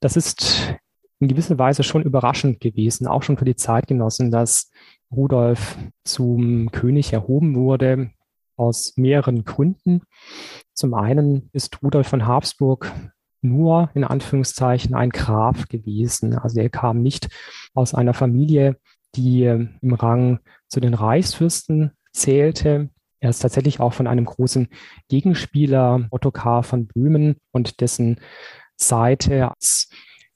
Das ist in gewisser Weise schon überraschend gewesen, auch schon für die Zeitgenossen, dass Rudolf zum König erhoben wurde, aus mehreren Gründen. Zum einen ist Rudolf von Habsburg nur in Anführungszeichen ein Graf gewesen. Also er kam nicht aus einer Familie, die im Rang zu den Reichsfürsten zählte. Er ist tatsächlich auch von einem großen Gegenspieler, Ottokar von Böhmen und dessen Seite als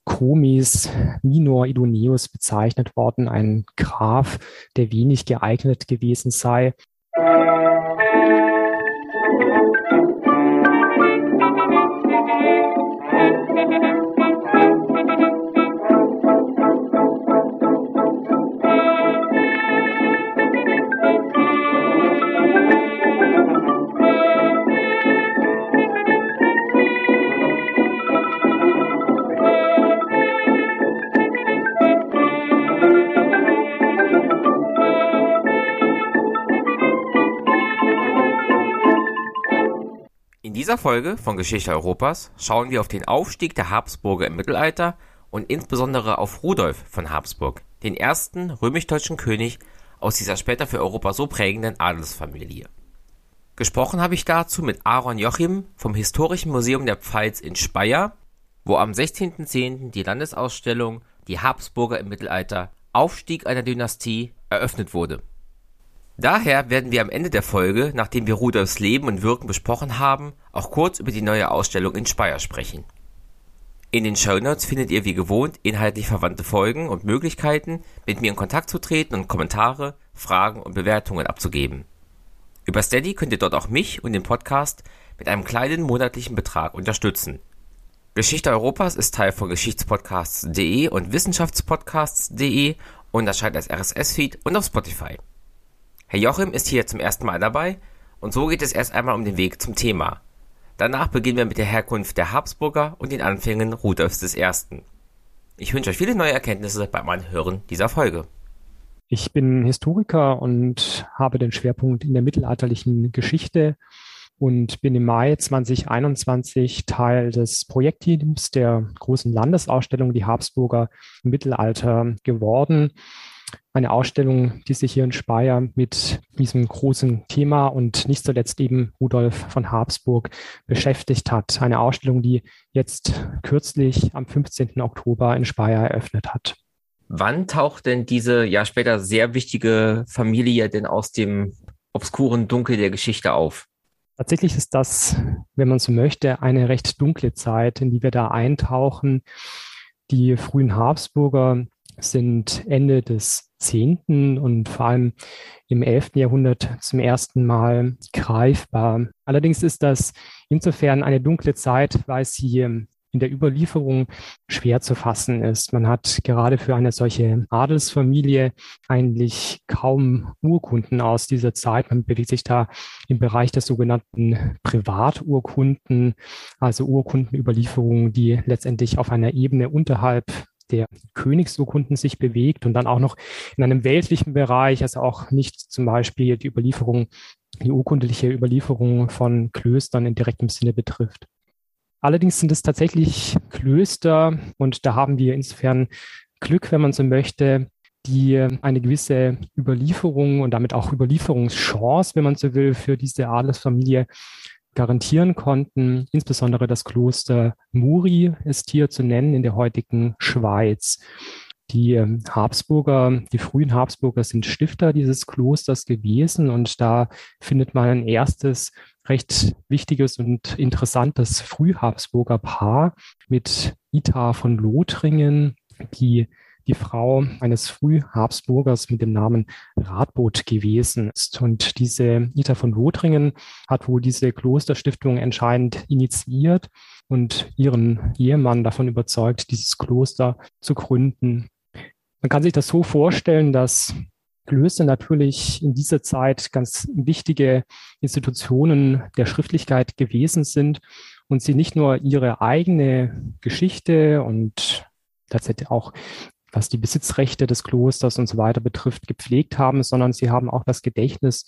Komis Minor Idoneus bezeichnet worden, ein Graf, der wenig geeignet gewesen sei. Dieser Folge von Geschichte Europas schauen wir auf den Aufstieg der Habsburger im Mittelalter und insbesondere auf Rudolf von Habsburg, den ersten römisch-deutschen König aus dieser später für Europa so prägenden Adelsfamilie. Gesprochen habe ich dazu mit Aaron Joachim vom Historischen Museum der Pfalz in Speyer, wo am 16.10. die Landesausstellung Die Habsburger im Mittelalter Aufstieg einer Dynastie eröffnet wurde. Daher werden wir am Ende der Folge, nachdem wir Rudolfs Leben und Wirken besprochen haben, auch kurz über die neue Ausstellung in Speyer sprechen. In den Shownotes findet ihr wie gewohnt inhaltlich verwandte Folgen und Möglichkeiten, mit mir in Kontakt zu treten und Kommentare, Fragen und Bewertungen abzugeben. Über Steady könnt ihr dort auch mich und den Podcast mit einem kleinen monatlichen Betrag unterstützen. Geschichte Europas ist Teil von Geschichtspodcasts.de und Wissenschaftspodcasts.de und erscheint als RSS-Feed und auf Spotify. Herr Joachim ist hier zum ersten Mal dabei und so geht es erst einmal um den Weg zum Thema. Danach beginnen wir mit der Herkunft der Habsburger und den Anfängen Rudolfs I. Ich wünsche euch viele neue Erkenntnisse beim Anhören dieser Folge. Ich bin Historiker und habe den Schwerpunkt in der mittelalterlichen Geschichte und bin im Mai 2021 Teil des Projektteams der großen Landesausstellung Die Habsburger im Mittelalter geworden eine Ausstellung, die sich hier in Speyer mit diesem großen Thema und nicht zuletzt eben Rudolf von Habsburg beschäftigt hat. Eine Ausstellung, die jetzt kürzlich am 15. Oktober in Speyer eröffnet hat. Wann taucht denn diese ja später sehr wichtige Familie denn aus dem obskuren Dunkel der Geschichte auf? Tatsächlich ist das, wenn man so möchte, eine recht dunkle Zeit, in die wir da eintauchen. Die frühen Habsburger sind Ende des 10. und vor allem im 11. Jahrhundert zum ersten Mal greifbar. Allerdings ist das insofern eine dunkle Zeit, weil sie in der Überlieferung schwer zu fassen ist. Man hat gerade für eine solche Adelsfamilie eigentlich kaum Urkunden aus dieser Zeit. Man bewegt sich da im Bereich der sogenannten Privaturkunden, also Urkundenüberlieferungen, die letztendlich auf einer Ebene unterhalb der Königsurkunden sich bewegt und dann auch noch in einem weltlichen Bereich, also auch nicht zum Beispiel die Überlieferung, die urkundliche Überlieferung von Klöstern in direktem Sinne betrifft. Allerdings sind es tatsächlich Klöster und da haben wir insofern Glück, wenn man so möchte, die eine gewisse Überlieferung und damit auch Überlieferungschance, wenn man so will, für diese Adelsfamilie garantieren konnten. Insbesondere das Kloster Muri ist hier zu nennen in der heutigen Schweiz. Die ähm, Habsburger, die frühen Habsburger sind Stifter dieses Klosters gewesen und da findet man ein erstes recht wichtiges und interessantes Frühhabsburger Paar mit Ita von Lothringen, die die Frau eines Frühhabsburgers mit dem Namen Radbot gewesen ist. Und diese Ita von Lothringen hat wohl diese Klosterstiftung entscheidend initiiert und ihren Ehemann davon überzeugt, dieses Kloster zu gründen. Man kann sich das so vorstellen, dass Klöster natürlich in dieser Zeit ganz wichtige Institutionen der Schriftlichkeit gewesen sind und sie nicht nur ihre eigene Geschichte und tatsächlich auch was die Besitzrechte des Klosters und so weiter betrifft, gepflegt haben, sondern sie haben auch das Gedächtnis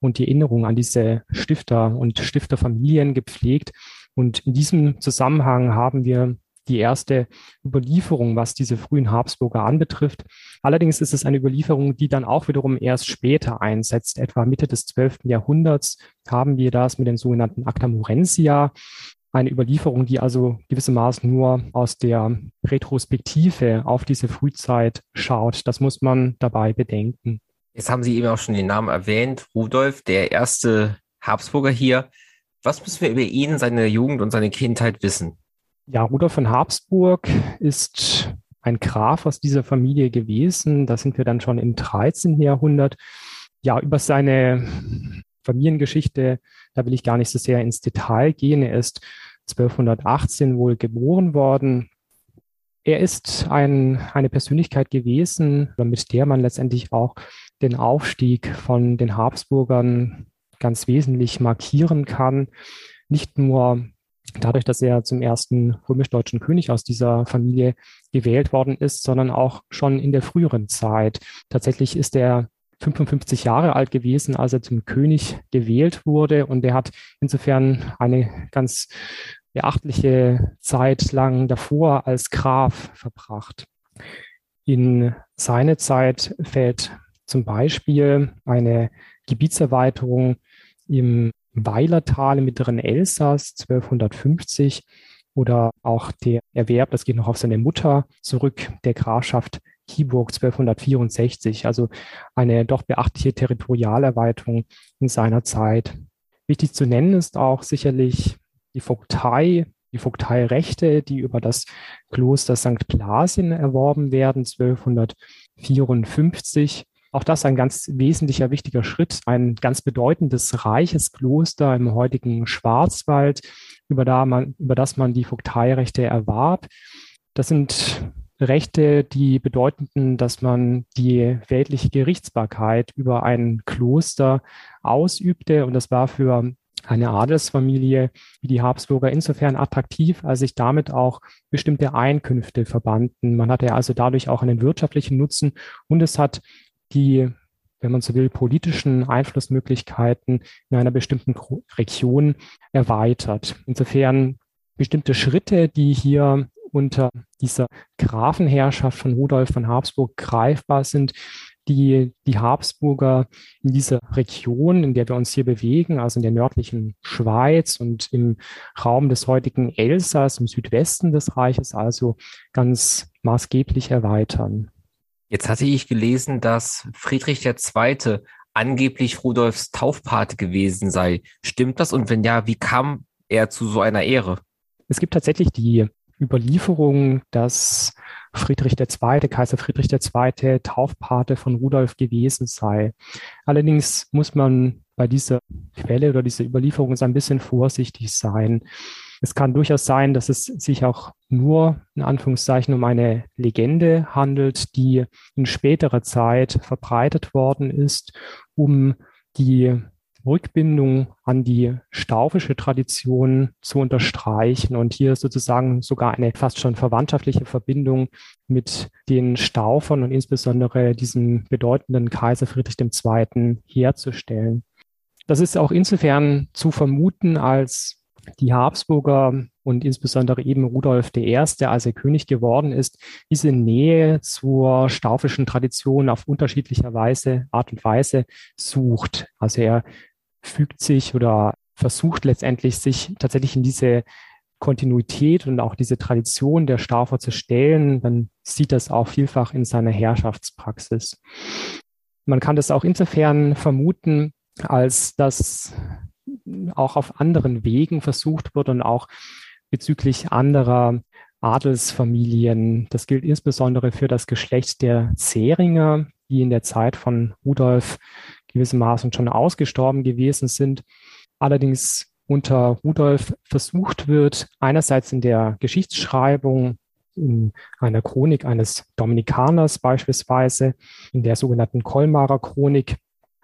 und die Erinnerung an diese Stifter und Stifterfamilien gepflegt. Und in diesem Zusammenhang haben wir die erste Überlieferung, was diese frühen Habsburger anbetrifft. Allerdings ist es eine Überlieferung, die dann auch wiederum erst später einsetzt. Etwa Mitte des 12. Jahrhunderts haben wir das mit den sogenannten Acta Morensia. Eine Überlieferung, die also gewissermaßen nur aus der Retrospektive auf diese Frühzeit schaut. Das muss man dabei bedenken. Jetzt haben Sie eben auch schon den Namen erwähnt, Rudolf, der erste Habsburger hier. Was müssen wir über ihn, seine Jugend und seine Kindheit wissen? Ja, Rudolf von Habsburg ist ein Graf aus dieser Familie gewesen. Da sind wir dann schon im 13. Jahrhundert. Ja, über seine Familiengeschichte, da will ich gar nicht so sehr ins Detail gehen. Er ist 1218 wohl geboren worden. Er ist ein, eine Persönlichkeit gewesen, mit der man letztendlich auch den Aufstieg von den Habsburgern ganz wesentlich markieren kann. Nicht nur dadurch, dass er zum ersten römisch-deutschen König aus dieser Familie gewählt worden ist, sondern auch schon in der früheren Zeit. Tatsächlich ist er 55 Jahre alt gewesen, als er zum König gewählt wurde. Und er hat insofern eine ganz beachtliche Zeit lang davor als Graf verbracht. In seine Zeit fällt zum Beispiel eine Gebietserweiterung im Weilertal im mittleren Elsass 1250 oder auch der Erwerb, das geht noch auf seine Mutter zurück, der Grafschaft Kiburg 1264, also eine doch beachtliche Territorialerweiterung in seiner Zeit. Wichtig zu nennen ist auch sicherlich die Vogtei, die Vogteirechte, die über das Kloster St. Blasien erworben werden, 1254. Auch das ein ganz wesentlicher, wichtiger Schritt, ein ganz bedeutendes, reiches Kloster im heutigen Schwarzwald, über, da man, über das man die Vogteirechte erwarb. Das sind Rechte, die bedeuteten, dass man die weltliche Gerichtsbarkeit über ein Kloster ausübte. Und das war für eine Adelsfamilie wie die Habsburger insofern attraktiv, als sich damit auch bestimmte Einkünfte verbanden. Man hatte also dadurch auch einen wirtschaftlichen Nutzen und es hat die, wenn man so will, politischen Einflussmöglichkeiten in einer bestimmten Region erweitert. Insofern bestimmte Schritte, die hier unter dieser Grafenherrschaft von Rudolf von Habsburg greifbar sind, die die Habsburger in dieser Region, in der wir uns hier bewegen, also in der nördlichen Schweiz und im Raum des heutigen Elsass, im Südwesten des Reiches, also ganz maßgeblich erweitern. Jetzt hatte ich gelesen, dass Friedrich II. angeblich Rudolfs Taufpate gewesen sei. Stimmt das? Und wenn ja, wie kam er zu so einer Ehre? Es gibt tatsächlich die Überlieferung, dass Friedrich II., Kaiser Friedrich II. Taufpate von Rudolf gewesen sei. Allerdings muss man bei dieser Quelle oder dieser Überlieferung ein bisschen vorsichtig sein. Es kann durchaus sein, dass es sich auch nur in Anführungszeichen um eine Legende handelt, die in späterer Zeit verbreitet worden ist, um die Rückbindung an die staufische Tradition zu unterstreichen und hier sozusagen sogar eine fast schon verwandtschaftliche Verbindung mit den Staufern und insbesondere diesem bedeutenden Kaiser Friedrich II. herzustellen. Das ist auch insofern zu vermuten, als die Habsburger und insbesondere eben Rudolf I., als er König geworden ist, diese Nähe zur staufischen Tradition auf unterschiedlicher Weise, Art und Weise sucht. Also er fügt sich oder versucht letztendlich sich tatsächlich in diese Kontinuität und auch diese Tradition der Staufer zu stellen, dann sieht das auch vielfach in seiner Herrschaftspraxis. Man kann das auch insofern vermuten, als dass auch auf anderen Wegen versucht wird und auch bezüglich anderer Adelsfamilien. Das gilt insbesondere für das Geschlecht der Zähringer, die in der Zeit von Rudolf gewissermaßen schon ausgestorben gewesen sind. Allerdings unter Rudolf versucht wird, einerseits in der Geschichtsschreibung, in einer Chronik eines Dominikaners beispielsweise, in der sogenannten Kolmarer Chronik,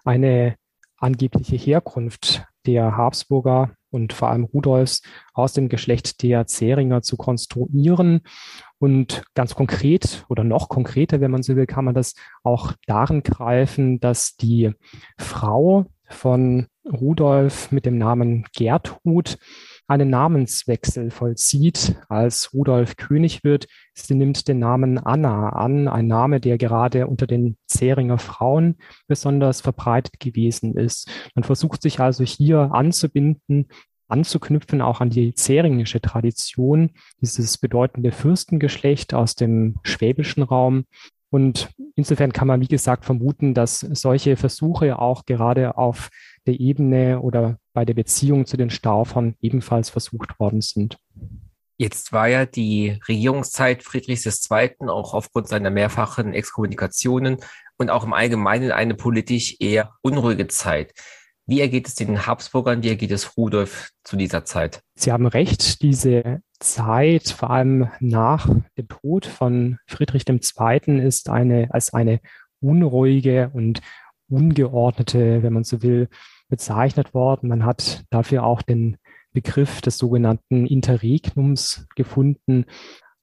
eine angebliche Herkunft der Habsburger und vor allem Rudolfs aus dem Geschlecht der Zähringer zu konstruieren. Und ganz konkret oder noch konkreter, wenn man so will, kann man das auch darin greifen, dass die Frau von Rudolf mit dem Namen Gertrud einen Namenswechsel vollzieht. Als Rudolf König wird, sie nimmt den Namen Anna an, ein Name, der gerade unter den Zähringer Frauen besonders verbreitet gewesen ist. Man versucht sich also hier anzubinden, anzuknüpfen auch an die zähringische Tradition, dieses bedeutende Fürstengeschlecht aus dem schwäbischen Raum. Und insofern kann man, wie gesagt, vermuten, dass solche Versuche auch gerade auf der Ebene oder bei der Beziehung zu den Staufern ebenfalls versucht worden sind. Jetzt war ja die Regierungszeit Friedrichs II. auch aufgrund seiner mehrfachen Exkommunikationen und auch im Allgemeinen eine politisch eher unruhige Zeit. Wie ergeht es den Habsburgern, wie ergeht es Rudolf zu dieser Zeit? Sie haben recht, diese Zeit, vor allem nach dem Tod von Friedrich II., ist eine, als eine unruhige und ungeordnete, wenn man so will, bezeichnet worden. Man hat dafür auch den Begriff des sogenannten Interregnums gefunden,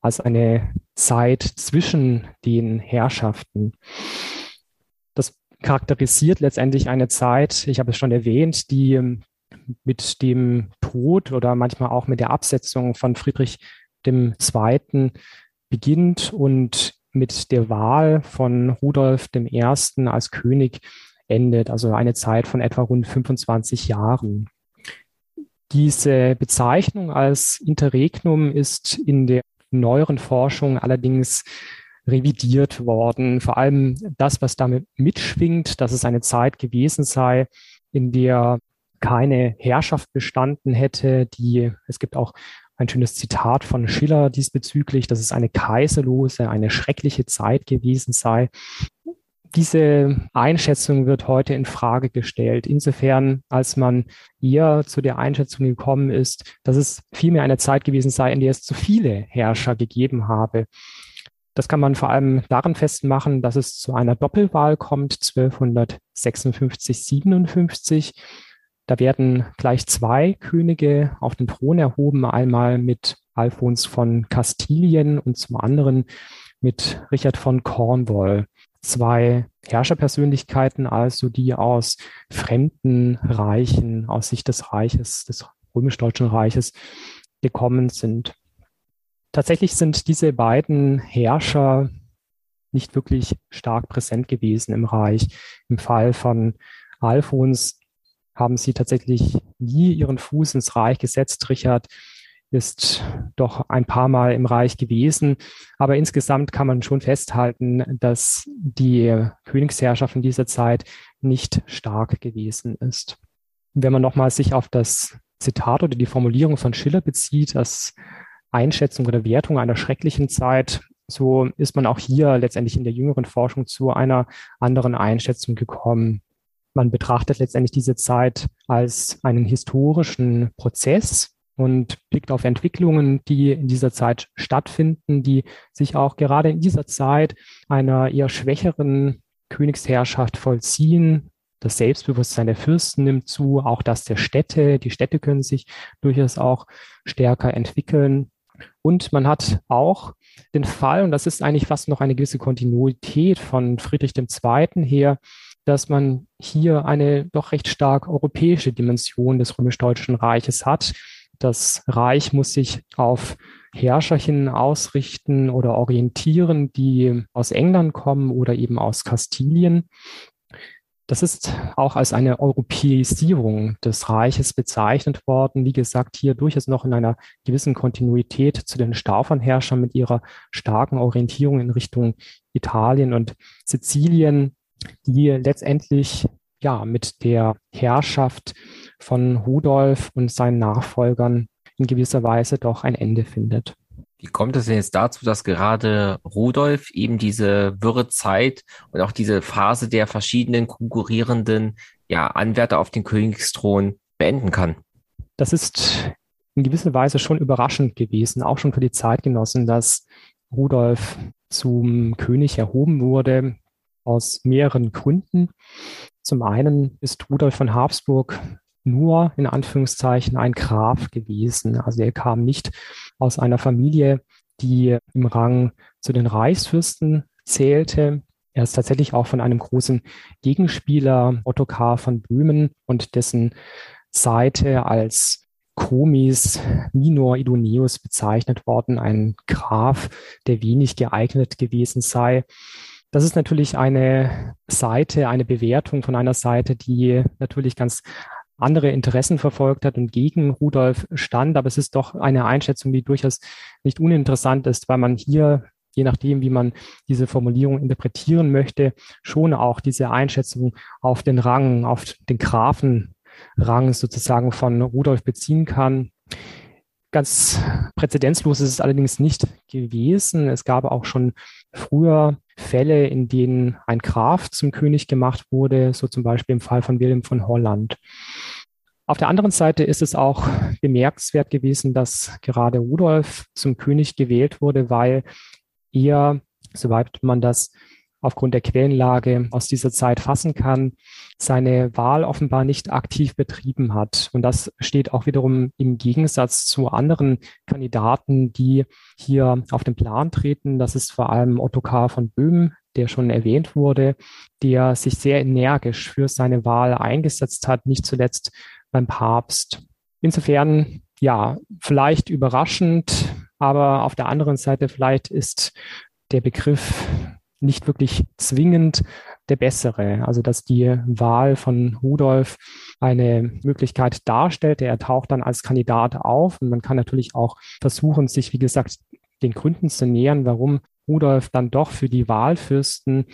als eine Zeit zwischen den Herrschaften. Das charakterisiert letztendlich eine Zeit, ich habe es schon erwähnt, die ähm, mit dem Tod oder manchmal auch mit der Absetzung von Friedrich II. beginnt und mit der Wahl von Rudolf I. als König endet, also eine Zeit von etwa rund 25 Jahren. Diese Bezeichnung als Interregnum ist in der neueren Forschung allerdings revidiert worden. Vor allem das, was damit mitschwingt, dass es eine Zeit gewesen sei, in der keine Herrschaft bestanden hätte, die, es gibt auch ein schönes Zitat von Schiller diesbezüglich, dass es eine kaiserlose, eine schreckliche Zeit gewesen sei. Diese Einschätzung wird heute in Frage gestellt. Insofern, als man eher zu der Einschätzung gekommen ist, dass es vielmehr eine Zeit gewesen sei, in der es zu viele Herrscher gegeben habe. Das kann man vor allem daran festmachen, dass es zu einer Doppelwahl kommt, 1256, 57. Da werden gleich zwei Könige auf den Thron erhoben, einmal mit Alfons von Kastilien und zum anderen mit Richard von Cornwall zwei Herrscherpersönlichkeiten, also die aus fremden Reichen, aus Sicht des Reiches, des römisch-deutschen Reiches gekommen sind. Tatsächlich sind diese beiden Herrscher nicht wirklich stark präsent gewesen im Reich. Im Fall von Alfons haben sie tatsächlich nie ihren Fuß ins Reich gesetzt. Richard ist doch ein paar Mal im Reich gewesen. Aber insgesamt kann man schon festhalten, dass die Königsherrschaft in dieser Zeit nicht stark gewesen ist. Wenn man nochmal sich auf das Zitat oder die Formulierung von Schiller bezieht, als Einschätzung oder Wertung einer schrecklichen Zeit, so ist man auch hier letztendlich in der jüngeren Forschung zu einer anderen Einschätzung gekommen. Man betrachtet letztendlich diese Zeit als einen historischen Prozess, und blickt auf Entwicklungen, die in dieser Zeit stattfinden, die sich auch gerade in dieser Zeit einer eher schwächeren Königsherrschaft vollziehen. Das Selbstbewusstsein der Fürsten nimmt zu, auch das der Städte. Die Städte können sich durchaus auch stärker entwickeln. Und man hat auch den Fall, und das ist eigentlich fast noch eine gewisse Kontinuität von Friedrich II. her, dass man hier eine doch recht stark europäische Dimension des römisch-deutschen Reiches hat. Das Reich muss sich auf Herrscherchen ausrichten oder orientieren, die aus England kommen oder eben aus Kastilien. Das ist auch als eine Europäisierung des Reiches bezeichnet worden. Wie gesagt, hier durchaus noch in einer gewissen Kontinuität zu den Staufernherrschern mit ihrer starken Orientierung in Richtung Italien und Sizilien, die letztendlich ja mit der Herrschaft von Rudolf und seinen Nachfolgern in gewisser Weise doch ein Ende findet. Wie kommt es denn jetzt dazu, dass gerade Rudolf eben diese wirre Zeit und auch diese Phase der verschiedenen konkurrierenden ja, Anwärter auf den Königsthron beenden kann? Das ist in gewisser Weise schon überraschend gewesen, auch schon für die Zeitgenossen, dass Rudolf zum König erhoben wurde, aus mehreren Gründen. Zum einen ist Rudolf von Habsburg nur in Anführungszeichen ein Graf gewesen. Also er kam nicht aus einer Familie, die im Rang zu den Reichsfürsten zählte. Er ist tatsächlich auch von einem großen Gegenspieler Ottokar von Böhmen und dessen Seite als Chromis minor idoneus bezeichnet worden, ein Graf, der wenig geeignet gewesen sei. Das ist natürlich eine Seite, eine Bewertung von einer Seite, die natürlich ganz andere Interessen verfolgt hat und gegen Rudolf stand. Aber es ist doch eine Einschätzung, die durchaus nicht uninteressant ist, weil man hier, je nachdem, wie man diese Formulierung interpretieren möchte, schon auch diese Einschätzung auf den Rang, auf den Grafenrang sozusagen von Rudolf beziehen kann. Ganz präzedenzlos ist es allerdings nicht gewesen. Es gab auch schon früher Fälle, in denen ein Graf zum König gemacht wurde, so zum Beispiel im Fall von Wilhelm von Holland. Auf der anderen Seite ist es auch bemerkenswert gewesen, dass gerade Rudolf zum König gewählt wurde, weil er, soweit man das aufgrund der Quellenlage aus dieser Zeit fassen kann, seine Wahl offenbar nicht aktiv betrieben hat. Und das steht auch wiederum im Gegensatz zu anderen Kandidaten, die hier auf den Plan treten. Das ist vor allem Ottokar von Böhmen, der schon erwähnt wurde, der sich sehr energisch für seine Wahl eingesetzt hat, nicht zuletzt beim Papst. Insofern, ja, vielleicht überraschend, aber auf der anderen Seite vielleicht ist der Begriff nicht wirklich zwingend der bessere. Also dass die Wahl von Rudolf eine Möglichkeit darstellt. Er taucht dann als Kandidat auf und man kann natürlich auch versuchen, sich, wie gesagt, den Gründen zu nähern, warum Rudolf dann doch für die Wahlfürsten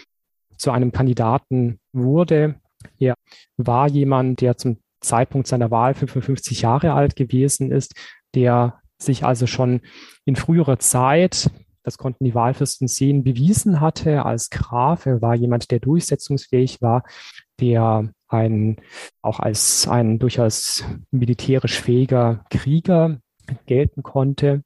zu einem Kandidaten wurde. Er war jemand, der zum Zeitpunkt seiner Wahl 55 Jahre alt gewesen ist, der sich also schon in früherer Zeit das konnten die Wahlfürsten sehen, bewiesen hatte als Graf. Er war jemand, der durchsetzungsfähig war, der ein, auch als ein durchaus militärisch fähiger Krieger gelten konnte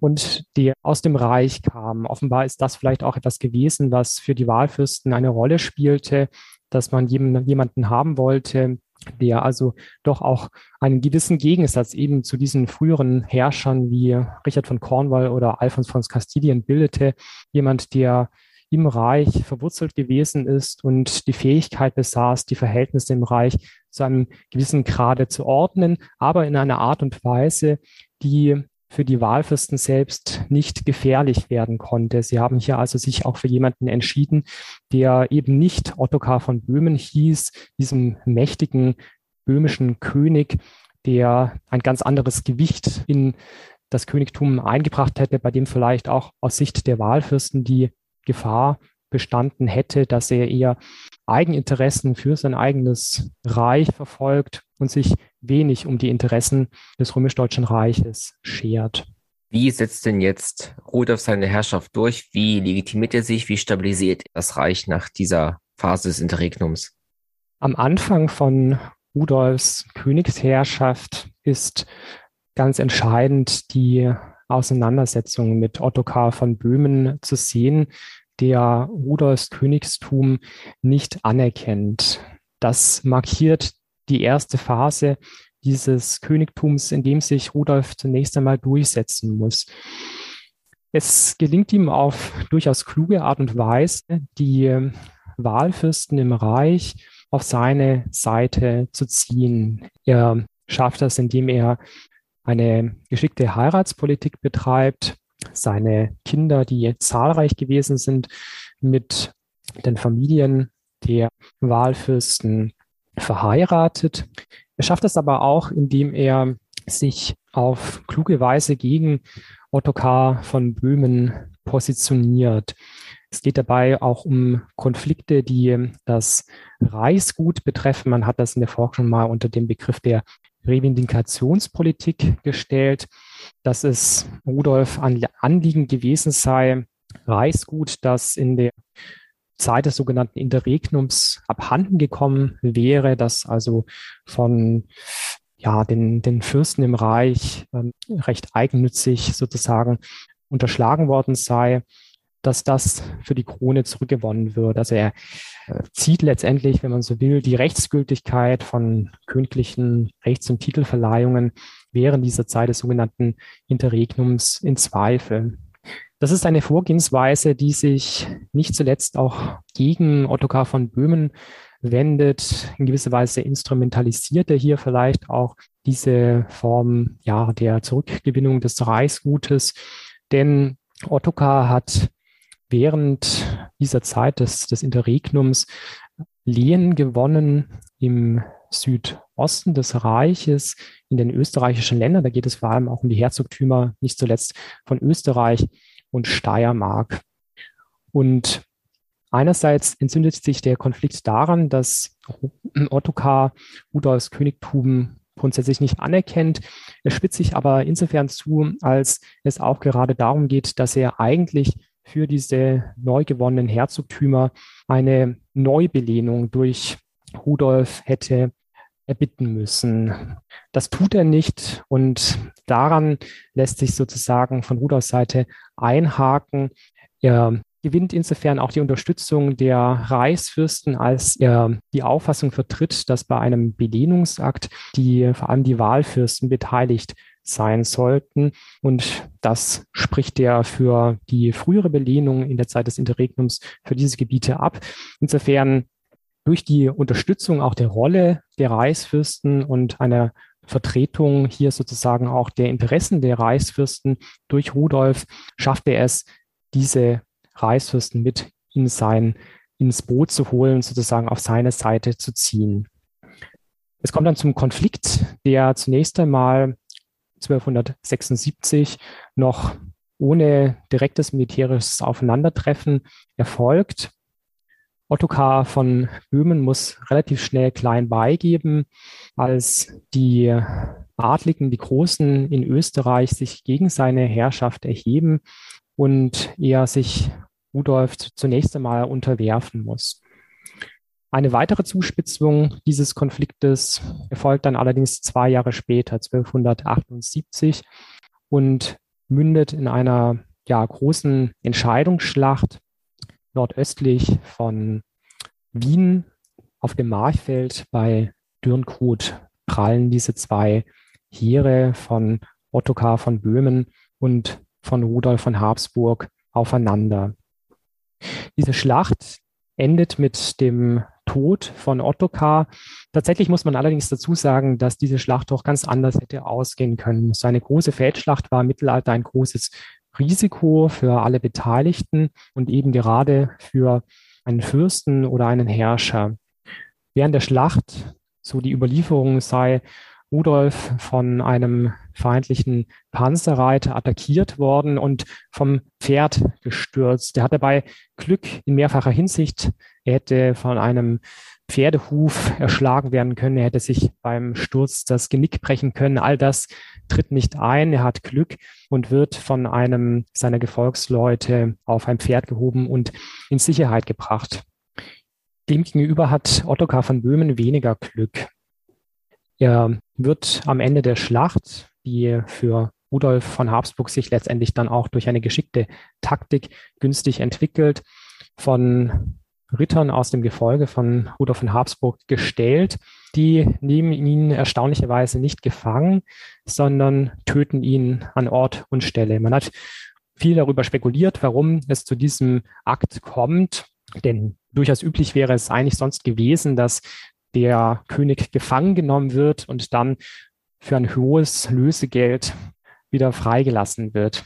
und der aus dem Reich kam. Offenbar ist das vielleicht auch etwas gewesen, was für die Wahlfürsten eine Rolle spielte, dass man jemanden haben wollte, der also doch auch einen gewissen Gegensatz eben zu diesen früheren Herrschern wie Richard von Cornwall oder Alphons von Kastilien bildete. Jemand, der im Reich verwurzelt gewesen ist und die Fähigkeit besaß, die Verhältnisse im Reich zu einem gewissen Grade zu ordnen, aber in einer Art und Weise, die für die Wahlfürsten selbst nicht gefährlich werden konnte. Sie haben hier also sich auch für jemanden entschieden, der eben nicht Ottokar von Böhmen hieß, diesem mächtigen böhmischen König, der ein ganz anderes Gewicht in das Königtum eingebracht hätte, bei dem vielleicht auch aus Sicht der Wahlfürsten die Gefahr bestanden hätte, dass er eher Eigeninteressen für sein eigenes Reich verfolgt und sich wenig um die Interessen des römisch-deutschen Reiches schert. Wie setzt denn jetzt Rudolf seine Herrschaft durch? Wie legitimiert er sich? Wie stabilisiert das Reich nach dieser Phase des Interregnums? Am Anfang von Rudolfs Königsherrschaft ist ganz entscheidend die Auseinandersetzung mit Ottokar von Böhmen zu sehen, der Rudolfs Königstum nicht anerkennt. Das markiert die erste Phase dieses Königtums, in dem sich Rudolf zunächst einmal durchsetzen muss. Es gelingt ihm auf durchaus kluge Art und Weise, die Wahlfürsten im Reich auf seine Seite zu ziehen. Er schafft das, indem er eine geschickte Heiratspolitik betreibt, seine Kinder, die zahlreich gewesen sind, mit den Familien der Wahlfürsten verheiratet. Er schafft es aber auch, indem er sich auf kluge Weise gegen Ottokar von Böhmen positioniert. Es geht dabei auch um Konflikte, die das Reichsgut betreffen. Man hat das in der Forschung mal unter dem Begriff der Revindikationspolitik gestellt, dass es Rudolf an Anliegen gewesen sei, Reichsgut, das in der Zeit des sogenannten Interregnums abhanden gekommen wäre, dass also von ja, den, den Fürsten im Reich ähm, recht eigennützig sozusagen unterschlagen worden sei, dass das für die Krone zurückgewonnen wird. Also er äh, zieht letztendlich, wenn man so will, die Rechtsgültigkeit von königlichen Rechts- und Titelverleihungen während dieser Zeit des sogenannten Interregnums in Zweifel. Das ist eine Vorgehensweise, die sich nicht zuletzt auch gegen Ottokar von Böhmen wendet, in gewisser Weise instrumentalisiert er hier vielleicht auch diese Form ja, der Zurückgewinnung des Reichsgutes. Denn Ottokar hat während dieser Zeit des, des Interregnums Lehen gewonnen im Südosten des Reiches, in den österreichischen Ländern. Da geht es vor allem auch um die Herzogtümer, nicht zuletzt von Österreich und Steiermark. Und einerseits entzündet sich der Konflikt daran, dass Ottokar Rudolfs Königtum grundsätzlich nicht anerkennt. Er spitzt sich aber insofern zu, als es auch gerade darum geht, dass er eigentlich für diese neu gewonnenen Herzogtümer eine Neubelehnung durch Rudolf hätte erbitten müssen. Das tut er nicht und daran lässt sich sozusagen von Rudolfs Seite einhaken. Er gewinnt insofern auch die Unterstützung der Reichsfürsten, als er die Auffassung vertritt, dass bei einem Belehnungsakt die vor allem die Wahlfürsten beteiligt sein sollten. Und das spricht er für die frühere Belehnung in der Zeit des Interregnums für diese Gebiete ab. Insofern durch die Unterstützung auch der Rolle der Reichsfürsten und einer Vertretung hier sozusagen auch der Interessen der Reichsfürsten durch Rudolf schafft er es, diese Reichsfürsten mit in sein, ins Boot zu holen, sozusagen auf seine Seite zu ziehen. Es kommt dann zum Konflikt, der zunächst einmal 1276 noch ohne direktes militärisches Aufeinandertreffen erfolgt. Ottokar von Böhmen muss relativ schnell klein beigeben, als die Adligen, die Großen in Österreich sich gegen seine Herrschaft erheben und er sich Rudolf zunächst einmal unterwerfen muss. Eine weitere Zuspitzung dieses Konfliktes erfolgt dann allerdings zwei Jahre später, 1278, und mündet in einer ja, großen Entscheidungsschlacht nordöstlich von Wien auf dem Marchfeld bei Dürnkot prallen diese zwei Heere von Ottokar von Böhmen und von Rudolf von Habsburg aufeinander. Diese Schlacht endet mit dem Tod von Ottokar. Tatsächlich muss man allerdings dazu sagen, dass diese Schlacht doch ganz anders hätte ausgehen können. So eine große Feldschlacht war im Mittelalter ein großes Risiko für alle Beteiligten und eben gerade für einen Fürsten oder einen Herrscher. Während der Schlacht, so die Überlieferung sei, Rudolf von einem feindlichen Panzerreiter attackiert worden und vom Pferd gestürzt. Er hat dabei Glück in mehrfacher Hinsicht. Er hätte von einem Pferdehuf erschlagen werden können. Er hätte sich beim Sturz das Genick brechen können. All das tritt nicht ein. Er hat Glück und wird von einem seiner Gefolgsleute auf ein Pferd gehoben und in Sicherheit gebracht. Demgegenüber hat Ottokar von Böhmen weniger Glück. Er wird am Ende der Schlacht, die für Rudolf von Habsburg sich letztendlich dann auch durch eine geschickte Taktik günstig entwickelt, von Rittern aus dem Gefolge von Rudolf von Habsburg gestellt. Die nehmen ihn erstaunlicherweise nicht gefangen, sondern töten ihn an Ort und Stelle. Man hat viel darüber spekuliert, warum es zu diesem Akt kommt. Denn durchaus üblich wäre es eigentlich sonst gewesen, dass der König gefangen genommen wird und dann für ein hohes Lösegeld wieder freigelassen wird.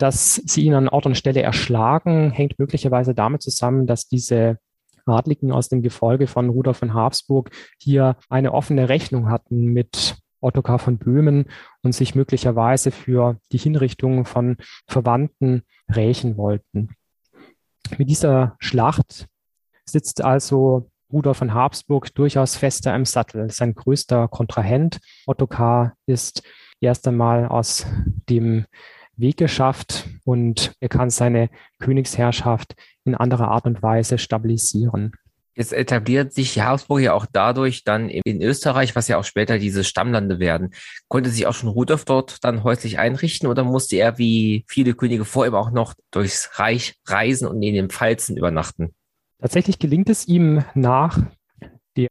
Dass sie ihn an Ort und Stelle erschlagen, hängt möglicherweise damit zusammen, dass diese Adligen aus dem Gefolge von Rudolf von Habsburg hier eine offene Rechnung hatten mit Ottokar von Böhmen und sich möglicherweise für die Hinrichtung von Verwandten rächen wollten. Mit dieser Schlacht sitzt also Rudolf von Habsburg durchaus fester im Sattel. Sein größter Kontrahent, Ottokar, ist erst einmal aus dem Weg geschafft und er kann seine Königsherrschaft in anderer Art und Weise stabilisieren. Jetzt etabliert sich Habsburg ja auch dadurch dann in Österreich, was ja auch später diese Stammlande werden. Konnte sich auch schon Rudolf dort dann häuslich einrichten oder musste er wie viele Könige vor ihm auch noch durchs Reich reisen und in den Pfalzen übernachten? Tatsächlich gelingt es ihm nach, der,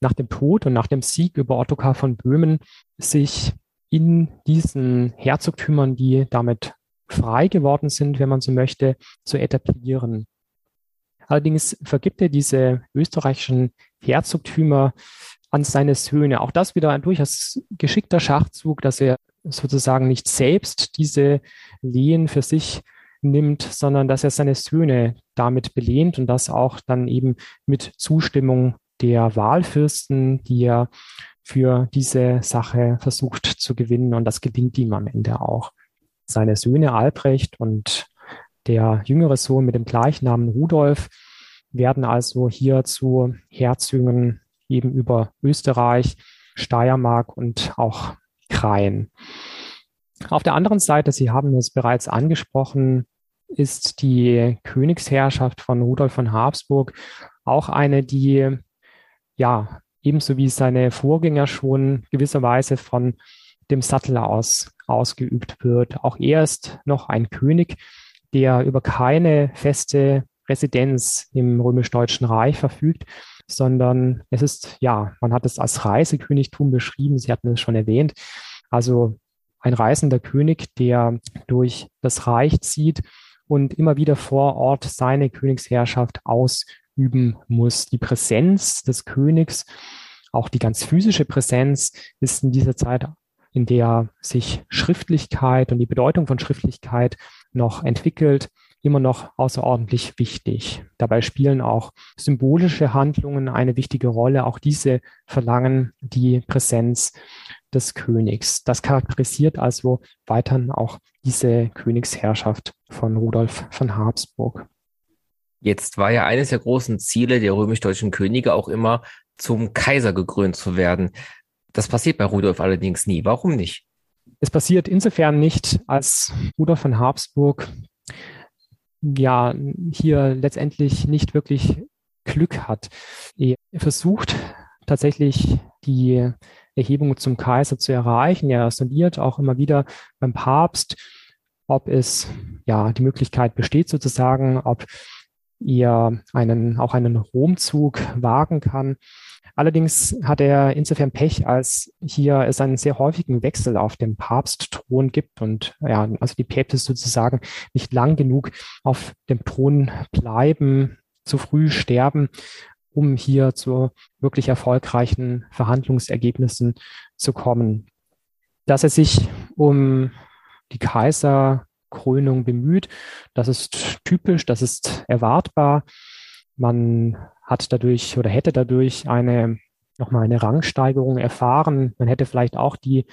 nach dem Tod und nach dem Sieg über Ottokar von Böhmen, sich in diesen Herzogtümern, die damit frei geworden sind, wenn man so möchte, zu etablieren. Allerdings vergibt er diese österreichischen Herzogtümer an seine Söhne. Auch das wieder ein durchaus geschickter Schachzug, dass er sozusagen nicht selbst diese Lehen für sich nimmt, sondern dass er seine Söhne damit belehnt und das auch dann eben mit Zustimmung der Wahlfürsten, die er für diese Sache versucht zu gewinnen. Und das gelingt ihm am Ende auch. Seine Söhne Albrecht und der jüngere Sohn mit dem Gleichnamen Rudolf werden also hier zu Herzögen eben über Österreich, Steiermark und auch Krain. Auf der anderen Seite, Sie haben es bereits angesprochen, ist die Königsherrschaft von Rudolf von Habsburg auch eine, die ja ebenso wie seine Vorgänger schon gewisserweise von dem Sattel aus ausgeübt wird. Auch er ist noch ein König, der über keine feste Residenz im römisch-deutschen Reich verfügt, sondern es ist, ja, man hat es als Reisekönigtum beschrieben, Sie hatten es schon erwähnt. Also ein reisender König, der durch das Reich zieht und immer wieder vor Ort seine Königsherrschaft ausüben muss. Die Präsenz des Königs, auch die ganz physische Präsenz, ist in dieser Zeit, in der sich Schriftlichkeit und die Bedeutung von Schriftlichkeit noch entwickelt, immer noch außerordentlich wichtig. Dabei spielen auch symbolische Handlungen eine wichtige Rolle. Auch diese verlangen die Präsenz des Königs. Das charakterisiert also weiterhin auch diese Königsherrschaft von Rudolf von Habsburg. Jetzt war ja eines der großen Ziele der römisch-deutschen Könige auch immer, zum Kaiser gekrönt zu werden. Das passiert bei Rudolf allerdings nie. Warum nicht? Es passiert insofern nicht, als Rudolf von Habsburg ja hier letztendlich nicht wirklich Glück hat. Er versucht tatsächlich die Erhebung zum Kaiser zu erreichen. Er sondiert auch immer wieder beim Papst, ob es ja die Möglichkeit besteht sozusagen, ob er einen, auch einen Romzug wagen kann. Allerdings hat er insofern Pech, als hier es einen sehr häufigen Wechsel auf dem Papstthron gibt und ja, also die Päpste sozusagen nicht lang genug auf dem Thron bleiben, zu früh sterben, um hier zu wirklich erfolgreichen Verhandlungsergebnissen zu kommen. Dass er sich um die Kaiserkrönung bemüht, das ist typisch, das ist erwartbar. Man hat dadurch oder hätte dadurch eine nochmal eine Rangsteigerung erfahren. Man hätte vielleicht auch die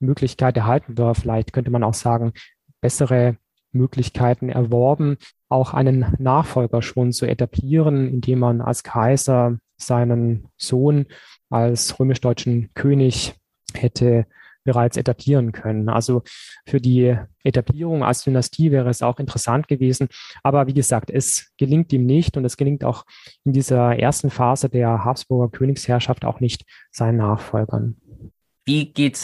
Möglichkeit erhalten oder vielleicht könnte man auch sagen, bessere Möglichkeiten erworben, auch einen Nachfolger schon zu etablieren, indem man als Kaiser seinen Sohn als römisch-deutschen König hätte bereits etablieren können. Also für die Etablierung als Dynastie wäre es auch interessant gewesen. Aber wie gesagt, es gelingt ihm nicht und es gelingt auch in dieser ersten Phase der Habsburger Königsherrschaft auch nicht seinen Nachfolgern. Wie geht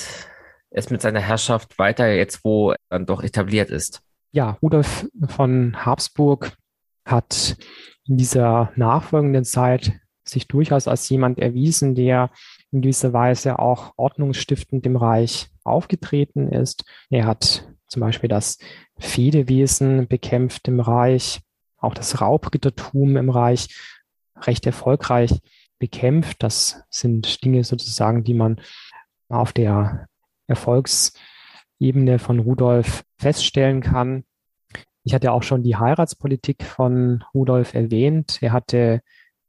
es mit seiner Herrschaft weiter, jetzt wo er dann doch etabliert ist? Ja, Rudolf von Habsburg hat in dieser nachfolgenden Zeit sich durchaus als jemand erwiesen, der in gewisser Weise auch ordnungsstiftend im Reich aufgetreten ist. Er hat zum Beispiel das Fedewesen bekämpft im Reich, auch das Raubrittertum im Reich recht erfolgreich bekämpft. Das sind Dinge sozusagen, die man auf der Erfolgsebene von Rudolf feststellen kann. Ich hatte auch schon die Heiratspolitik von Rudolf erwähnt. Er hatte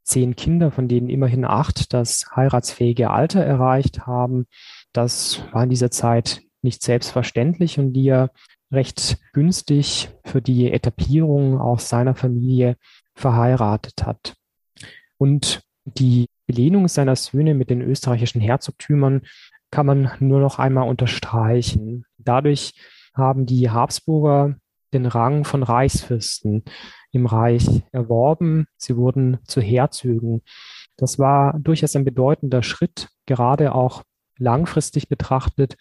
zehn Kinder, von denen immerhin acht das heiratsfähige Alter erreicht haben. Das war in dieser Zeit nicht selbstverständlich und die er recht günstig für die Etablierung auch seiner Familie verheiratet hat. Und die Belehnung seiner Söhne mit den österreichischen Herzogtümern kann man nur noch einmal unterstreichen. Dadurch haben die Habsburger den Rang von Reichsfürsten im Reich erworben. Sie wurden zu Herzögen. Das war durchaus ein bedeutender Schritt, gerade auch langfristig betrachtet,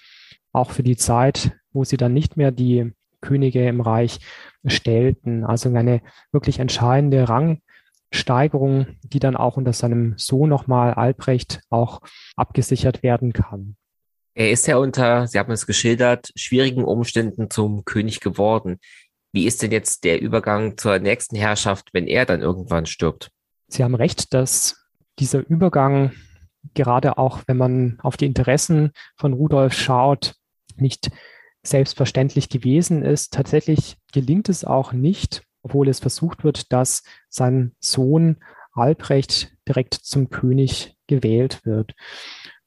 auch für die Zeit, wo sie dann nicht mehr die Könige im Reich stellten. Also eine wirklich entscheidende Rangsteigerung, die dann auch unter seinem Sohn nochmal Albrecht auch abgesichert werden kann. Er ist ja unter, Sie haben es geschildert, schwierigen Umständen zum König geworden. Wie ist denn jetzt der Übergang zur nächsten Herrschaft, wenn er dann irgendwann stirbt? Sie haben recht, dass dieser Übergang, gerade auch wenn man auf die Interessen von Rudolf schaut, nicht selbstverständlich gewesen ist. Tatsächlich gelingt es auch nicht, obwohl es versucht wird, dass sein Sohn Albrecht direkt zum König gewählt wird.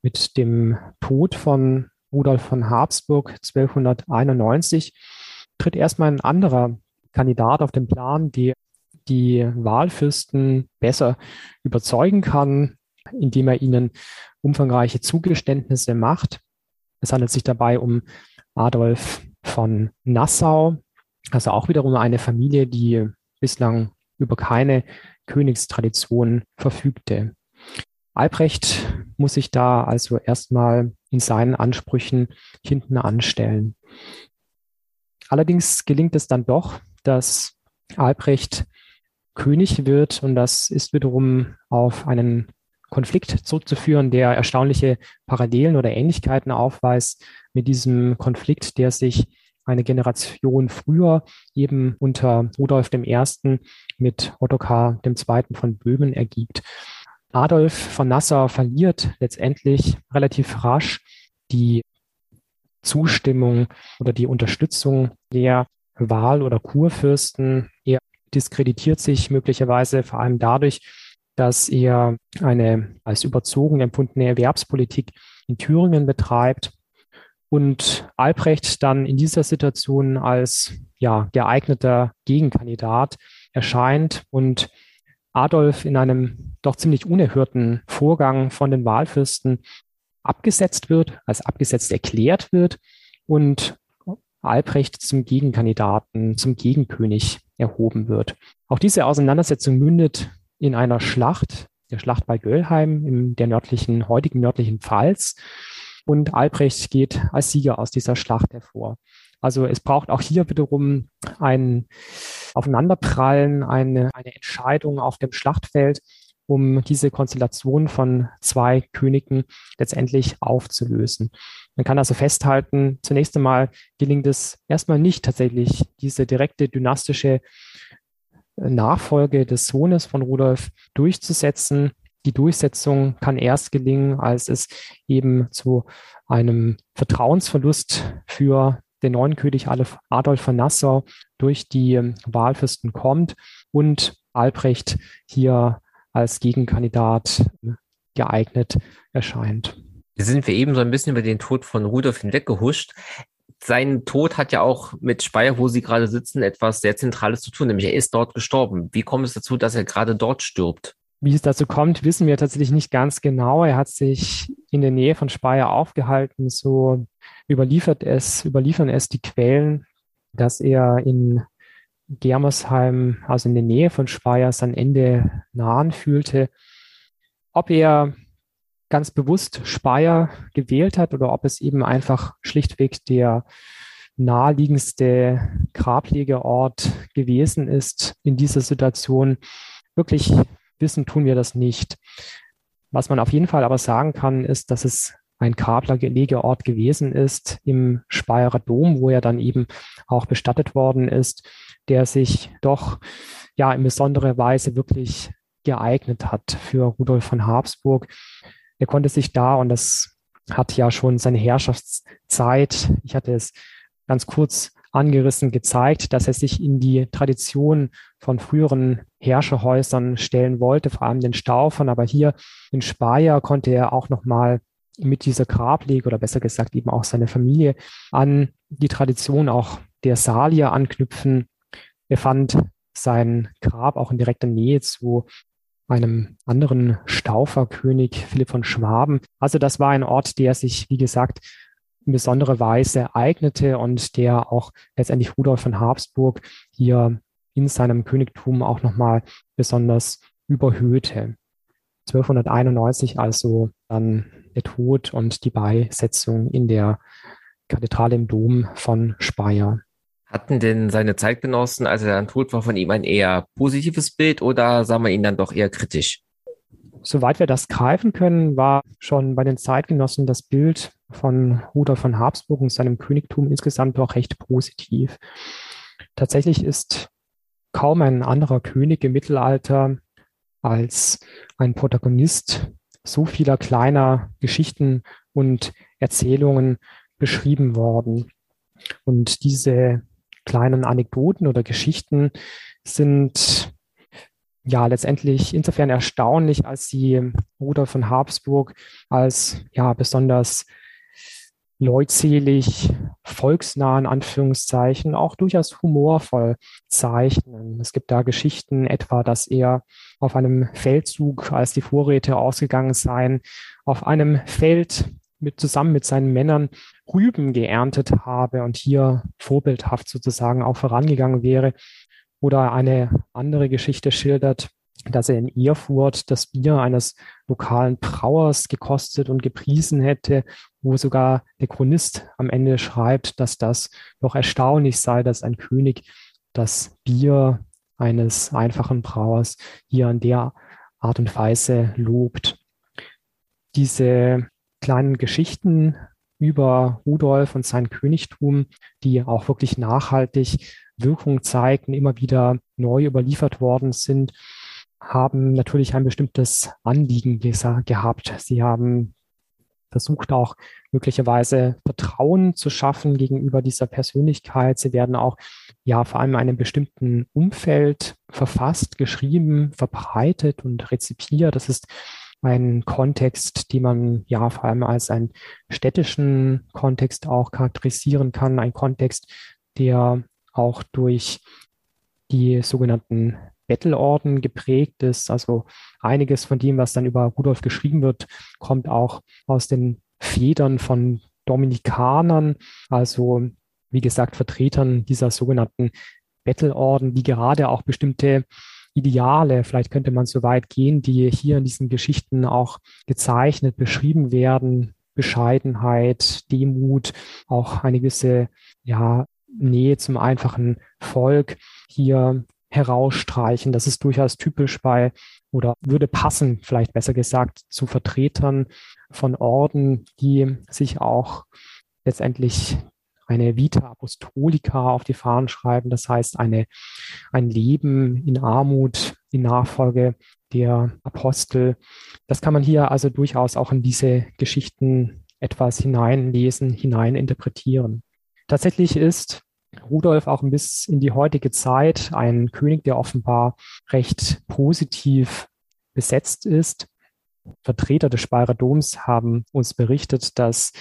Mit dem Tod von Rudolf von Habsburg 1291 tritt erstmal ein anderer Kandidat auf den Plan, der die Wahlfürsten besser überzeugen kann, indem er ihnen umfangreiche Zugeständnisse macht. Es handelt sich dabei um Adolf von Nassau, also auch wiederum eine Familie, die bislang über keine Königstradition verfügte. Albrecht muss sich da also erstmal in seinen Ansprüchen hinten anstellen. Allerdings gelingt es dann doch, dass Albrecht König wird und das ist wiederum auf einen Konflikt zurückzuführen, der erstaunliche Parallelen oder Ähnlichkeiten aufweist mit diesem Konflikt, der sich eine Generation früher eben unter Rudolf I. mit Ottokar II. von Böhmen ergibt. Adolf von Nassau verliert letztendlich relativ rasch die Zustimmung oder die Unterstützung der Wahl- oder Kurfürsten. Er diskreditiert sich möglicherweise vor allem dadurch, dass er eine als überzogen empfundene Erwerbspolitik in Thüringen betreibt und Albrecht dann in dieser Situation als ja, geeigneter Gegenkandidat erscheint und Adolf in einem doch ziemlich unerhörten Vorgang von den Wahlfürsten abgesetzt wird, als abgesetzt erklärt wird und Albrecht zum Gegenkandidaten, zum Gegenkönig erhoben wird. Auch diese Auseinandersetzung mündet in einer Schlacht, der Schlacht bei Göllheim im der nördlichen, heutigen nördlichen Pfalz. Und Albrecht geht als Sieger aus dieser Schlacht hervor. Also es braucht auch hier wiederum ein Aufeinanderprallen, eine, eine Entscheidung auf dem Schlachtfeld, um diese Konstellation von zwei Königen letztendlich aufzulösen. Man kann also festhalten, zunächst einmal gelingt es erstmal nicht tatsächlich, diese direkte dynastische Nachfolge des Sohnes von Rudolf durchzusetzen. Die Durchsetzung kann erst gelingen, als es eben zu einem Vertrauensverlust für den neuen König Adolf von Nassau durch die ähm, Wahlfürsten kommt und Albrecht hier als Gegenkandidat äh, geeignet erscheint. Hier sind wir eben so ein bisschen über den Tod von Rudolf hinweggehuscht sein Tod hat ja auch mit Speyer, wo Sie gerade sitzen, etwas sehr Zentrales zu tun, nämlich er ist dort gestorben. Wie kommt es dazu, dass er gerade dort stirbt? Wie es dazu kommt, wissen wir tatsächlich nicht ganz genau. Er hat sich in der Nähe von Speyer aufgehalten. So überliefert es, überliefern es die Quellen, dass er in Germersheim, also in der Nähe von Speyer, sein Ende nahen fühlte. Ob er ganz bewusst Speyer gewählt hat oder ob es eben einfach schlichtweg der naheliegendste Grablegeort gewesen ist in dieser Situation. Wirklich wissen tun wir das nicht. Was man auf jeden Fall aber sagen kann, ist, dass es ein Grablegeort gewesen ist im Speyerer Dom, wo er dann eben auch bestattet worden ist, der sich doch ja in besonderer Weise wirklich geeignet hat für Rudolf von Habsburg. Er konnte sich da, und das hat ja schon seine Herrschaftszeit, ich hatte es ganz kurz angerissen, gezeigt, dass er sich in die Tradition von früheren Herrscherhäusern stellen wollte, vor allem den Staufern. Aber hier in Speyer konnte er auch nochmal mit dieser Grablege oder besser gesagt eben auch seine Familie an die Tradition auch der Salier anknüpfen. Er fand sein Grab auch in direkter Nähe zu einem anderen Stauferkönig, Philipp von Schwaben. Also das war ein Ort, der sich, wie gesagt, in besonderer Weise eignete und der auch letztendlich Rudolf von Habsburg hier in seinem Königtum auch nochmal besonders überhöhte. 1291 also dann der Tod und die Beisetzung in der Kathedrale im Dom von Speyer. Hatten denn seine Zeitgenossen, als er dann tot war, von ihm ein eher positives Bild oder sah man ihn dann doch eher kritisch? soweit wir das greifen können, war schon bei den Zeitgenossen das Bild von Rudolf von Habsburg und seinem Königtum insgesamt auch recht positiv. Tatsächlich ist kaum ein anderer König im Mittelalter als ein Protagonist so vieler kleiner Geschichten und Erzählungen beschrieben worden. Und diese kleinen Anekdoten oder Geschichten sind ja letztendlich insofern erstaunlich, als sie Rudolf von Habsburg als ja besonders leutselig, volksnah in Anführungszeichen, auch durchaus humorvoll zeichnen. Es gibt da Geschichten etwa, dass er auf einem Feldzug, als die Vorräte ausgegangen seien, auf einem Feld mit, zusammen mit seinen Männern Rüben geerntet habe und hier vorbildhaft sozusagen auch vorangegangen wäre. Oder eine andere Geschichte schildert, dass er in Erfurt das Bier eines lokalen Brauers gekostet und gepriesen hätte, wo sogar der Chronist am Ende schreibt, dass das doch erstaunlich sei, dass ein König das Bier eines einfachen Brauers hier an der Art und Weise lobt. Diese kleinen Geschichten über Rudolf und sein Königtum, die auch wirklich nachhaltig Wirkung zeigten, immer wieder neu überliefert worden sind, haben natürlich ein bestimmtes Anliegen gehabt. Sie haben versucht auch möglicherweise Vertrauen zu schaffen gegenüber dieser Persönlichkeit. Sie werden auch ja vor allem in einem bestimmten Umfeld verfasst, geschrieben, verbreitet und rezipiert. Das ist ein Kontext, den man ja vor allem als einen städtischen Kontext auch charakterisieren kann. Ein Kontext, der auch durch die sogenannten Bettelorden geprägt ist. Also einiges von dem, was dann über Rudolf geschrieben wird, kommt auch aus den Federn von Dominikanern, also wie gesagt Vertretern dieser sogenannten Bettelorden, die gerade auch bestimmte Ideale, vielleicht könnte man so weit gehen, die hier in diesen Geschichten auch gezeichnet, beschrieben werden, Bescheidenheit, Demut, auch eine gewisse ja, Nähe zum einfachen Volk hier herausstreichen. Das ist durchaus typisch bei oder würde passen, vielleicht besser gesagt, zu Vertretern von Orden, die sich auch letztendlich eine Vita Apostolica auf die Fahnen schreiben. Das heißt, eine, ein Leben in Armut, in Nachfolge der Apostel. Das kann man hier also durchaus auch in diese Geschichten etwas hineinlesen, hineininterpretieren. Tatsächlich ist Rudolf auch bisschen in die heutige Zeit ein König, der offenbar recht positiv besetzt ist. Vertreter des Speyerer Doms haben uns berichtet, dass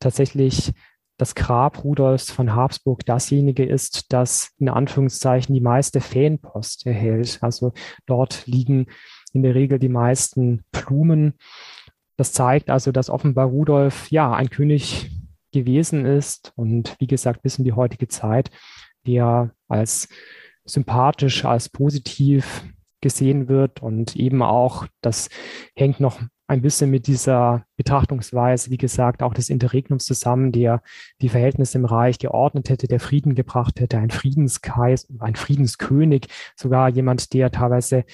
tatsächlich das Grab Rudolfs von Habsburg dasjenige ist, das in Anführungszeichen die meiste Fanpost erhält. Also dort liegen in der Regel die meisten Blumen. Das zeigt also, dass offenbar Rudolf ja ein König gewesen ist und wie gesagt bis in die heutige Zeit, der als sympathisch, als positiv gesehen wird und eben auch, das hängt noch ein bisschen mit dieser Betrachtungsweise, wie gesagt, auch des Interregnums zusammen, der die Verhältnisse im Reich geordnet hätte, der Frieden gebracht hätte, ein Friedenskais, ein Friedenskönig, sogar jemand, der teilweise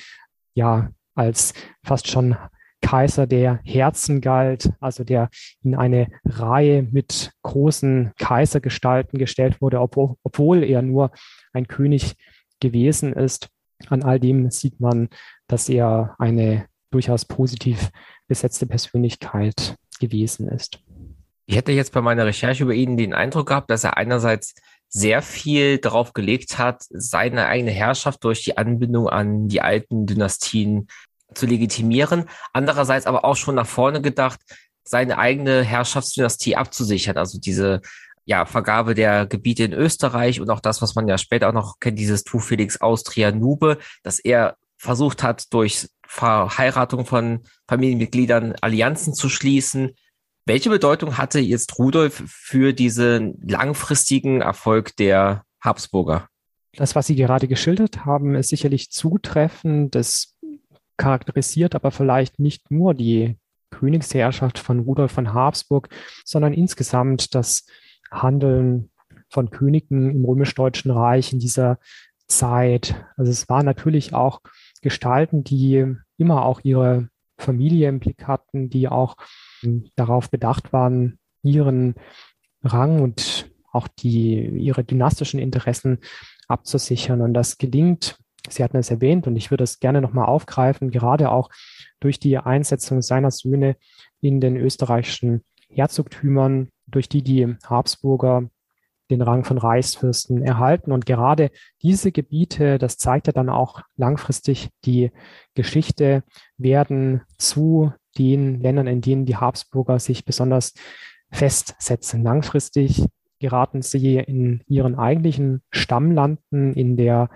ja als fast schon Kaiser der Herzen galt, also der in eine Reihe mit großen Kaisergestalten gestellt wurde, obwohl, obwohl er nur ein König gewesen ist. An all dem sieht man, dass er eine durchaus positiv besetzte Persönlichkeit gewesen ist. Ich hätte jetzt bei meiner Recherche über ihn den Eindruck gehabt, dass er einerseits sehr viel darauf gelegt hat, seine eigene Herrschaft durch die Anbindung an die alten Dynastien zu legitimieren. Andererseits aber auch schon nach vorne gedacht, seine eigene Herrschaftsdynastie abzusichern. Also diese ja, Vergabe der Gebiete in Österreich und auch das, was man ja später auch noch kennt, dieses Tu Felix Austria Nube, dass er versucht hat, durch Verheiratung von Familienmitgliedern Allianzen zu schließen. Welche Bedeutung hatte jetzt Rudolf für diesen langfristigen Erfolg der Habsburger? Das, was Sie gerade geschildert haben, ist sicherlich zutreffend. Das charakterisiert aber vielleicht nicht nur die Königsherrschaft von Rudolf von Habsburg, sondern insgesamt das Handeln von Königen im römisch-deutschen Reich in dieser Zeit. Also es waren natürlich auch Gestalten, die immer auch ihre Familie im Blick hatten, die auch hm, darauf bedacht waren, ihren Rang und auch die, ihre dynastischen Interessen abzusichern. Und das gelingt, Sie hatten es erwähnt, und ich würde es gerne nochmal aufgreifen, gerade auch durch die Einsetzung seiner Söhne in den österreichischen Herzogtümern, durch die die Habsburger den Rang von Reichsfürsten erhalten. Und gerade diese Gebiete, das zeigt ja dann auch langfristig die Geschichte, werden zu den Ländern, in denen die Habsburger sich besonders festsetzen. Langfristig geraten sie in ihren eigentlichen Stammlanden in der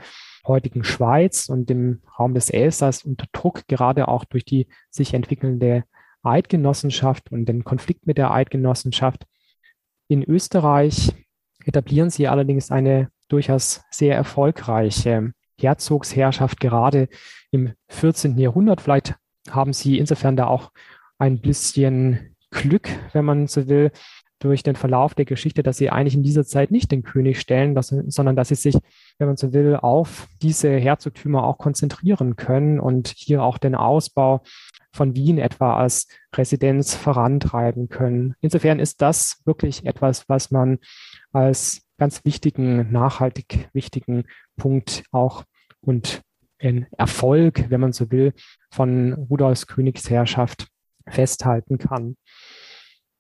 heutigen Schweiz und im Raum des Elsass unter Druck, gerade auch durch die sich entwickelnde Eidgenossenschaft und den Konflikt mit der Eidgenossenschaft. In Österreich etablieren sie allerdings eine durchaus sehr erfolgreiche Herzogsherrschaft, gerade im 14. Jahrhundert. Vielleicht haben sie insofern da auch ein bisschen Glück, wenn man so will, durch den Verlauf der Geschichte, dass sie eigentlich in dieser Zeit nicht den König stellen, dass, sondern dass sie sich, wenn man so will, auf diese Herzogtümer auch konzentrieren können und hier auch den Ausbau von Wien etwa als Residenz vorantreiben können. Insofern ist das wirklich etwas, was man als ganz wichtigen, nachhaltig wichtigen Punkt auch und ein Erfolg, wenn man so will, von Rudolfs Königsherrschaft festhalten kann.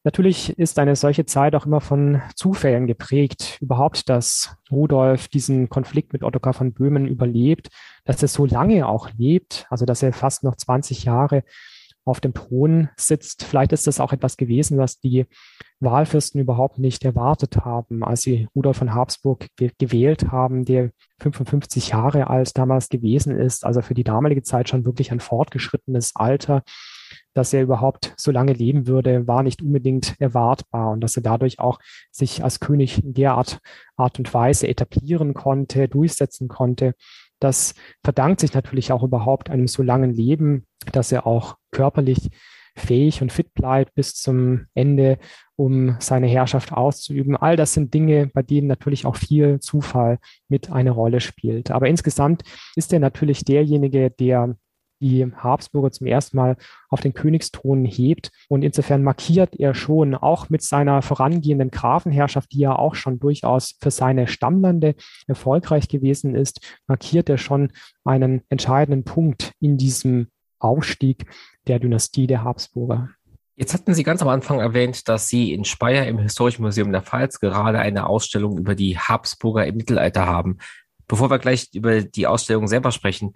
Natürlich ist eine solche Zeit auch immer von Zufällen geprägt. Überhaupt, dass Rudolf diesen Konflikt mit Ottokar von Böhmen überlebt, dass er so lange auch lebt, also dass er fast noch 20 Jahre auf dem Thron sitzt. Vielleicht ist das auch etwas gewesen, was die Wahlfürsten überhaupt nicht erwartet haben, als sie Rudolf von Habsburg ge gewählt haben, der 55 Jahre alt damals gewesen ist, also für die damalige Zeit schon wirklich ein fortgeschrittenes Alter dass er überhaupt so lange leben würde, war nicht unbedingt erwartbar und dass er dadurch auch sich als König in der Art, Art und Weise etablieren konnte, durchsetzen konnte. Das verdankt sich natürlich auch überhaupt einem so langen Leben, dass er auch körperlich fähig und fit bleibt bis zum Ende, um seine Herrschaft auszuüben. All das sind Dinge, bei denen natürlich auch viel Zufall mit eine Rolle spielt. Aber insgesamt ist er natürlich derjenige, der die Habsburger zum ersten Mal auf den Königsthron hebt. Und insofern markiert er schon auch mit seiner vorangehenden Grafenherrschaft, die ja auch schon durchaus für seine Stammlande erfolgreich gewesen ist, markiert er schon einen entscheidenden Punkt in diesem Aufstieg der Dynastie der Habsburger. Jetzt hatten Sie ganz am Anfang erwähnt, dass Sie in Speyer im Historischen Museum der Pfalz gerade eine Ausstellung über die Habsburger im Mittelalter haben. Bevor wir gleich über die Ausstellung selber sprechen,